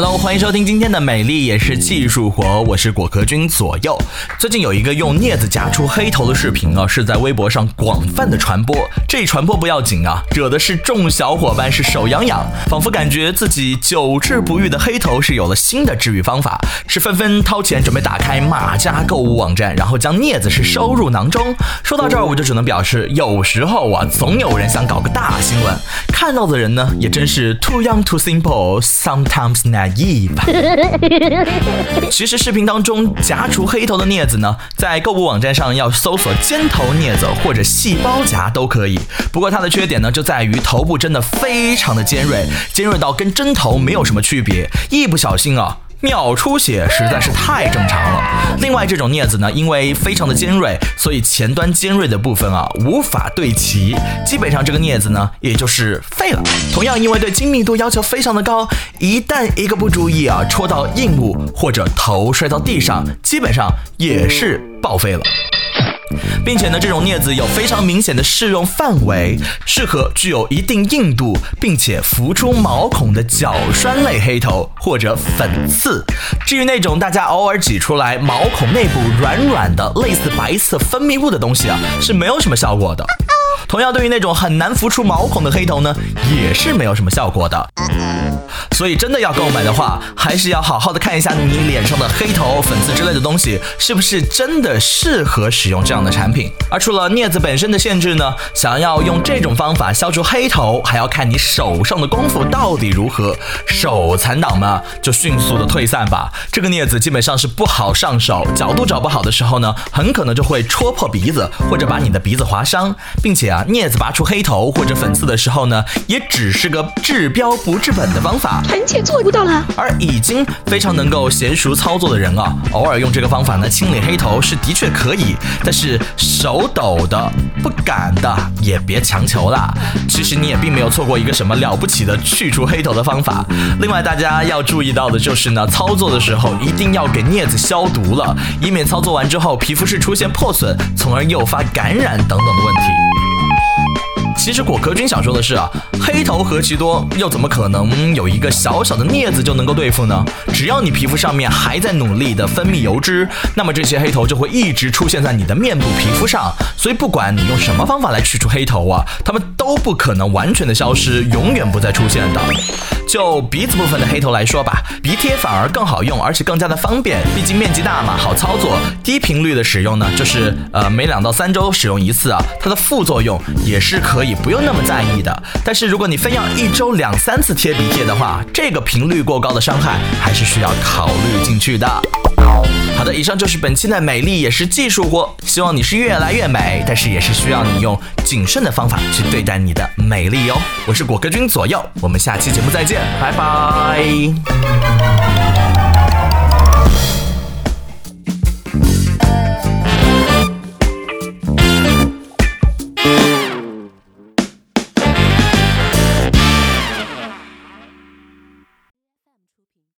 Hello，欢迎收听今天的美丽也是技术活，我是果壳君左右。最近有一个用镊子夹出黑头的视频啊，是在微博上广泛的传播。这传播不要紧啊，惹的是众小伙伴是手痒痒，仿佛感觉自己久治不愈的黑头是有了新的治愈方法，是纷纷掏钱准备打开马家购物网站，然后将镊子是收入囊中。说到这儿，我就只能表示，有时候啊，总有人想搞个大新闻，看到的人呢，也真是 too young too simple，sometimes naive。其实视频当中夹除黑头的镊子呢，在购物网站上要搜索尖头镊子或者细胞夹都可以。不过它的缺点呢，就在于头部真的非常的尖锐，尖锐到跟针头没有什么区别，一不小心啊。秒出血实在是太正常了。另外，这种镊子呢，因为非常的尖锐，所以前端尖锐的部分啊无法对齐，基本上这个镊子呢也就是废了。同样，因为对精密度要求非常的高，一旦一个不注意啊，戳到硬物或者头摔到地上，基本上也是报废了。并且呢，这种镊子有非常明显的适用范围，适合具有一定硬度并且浮出毛孔的角栓类黑头或者粉刺。至于那种大家偶尔挤出来毛孔内部软软的类似白色分泌物的东西啊，是没有什么效果的。同样，对于那种很难浮出毛孔的黑头呢，也是没有什么效果的。所以，真的要购买的话，还是要好好的看一下你脸上的黑头、粉刺之类的东西，是不是真的适合使用这样的产品。而除了镊子本身的限制呢，想要用这种方法消除黑头，还要看你手上的功夫到底如何。手残党嘛，就迅速的退散吧。这个镊子基本上是不好上手，角度找不好的时候呢，很可能就会戳破鼻子，或者把你的鼻子划伤，并且啊。镊子拔出黑头或者粉刺的时候呢，也只是个治标不治本的方法，臣妾做不到了。而已经非常能够娴熟操作的人啊，偶尔用这个方法呢清理黑头是的确可以，但是手抖的不敢的也别强求啦。其实你也并没有错过一个什么了不起的去除黑头的方法。另外大家要注意到的就是呢，操作的时候一定要给镊子消毒了，以免操作完之后皮肤是出现破损，从而诱发感染等等的问题。其实果壳君想说的是啊，黑头何其多，又怎么可能有一个小小的镊子就能够对付呢？只要你皮肤上面还在努力的分泌油脂，那么这些黑头就会一直出现在你的面部皮肤上。所以不管你用什么方法来去除黑头啊，它们都不可能完全的消失，永远不再出现的。就鼻子部分的黑头来说吧，鼻贴反而更好用，而且更加的方便，毕竟面积大嘛，好操作。低频率的使用呢，就是呃每两到三周使用一次啊，它的副作用也是可以不用那么在意的。但是如果你非要一周两三次贴鼻贴的话，这个频率过高的伤害还是需要考虑进去的。好的，以上就是本期的美丽也是技术活，希望你是越来越美，但是也是需要你用谨慎的方法去对待你的美丽哟。我是果壳君左右，我们下期节目再见，拜拜。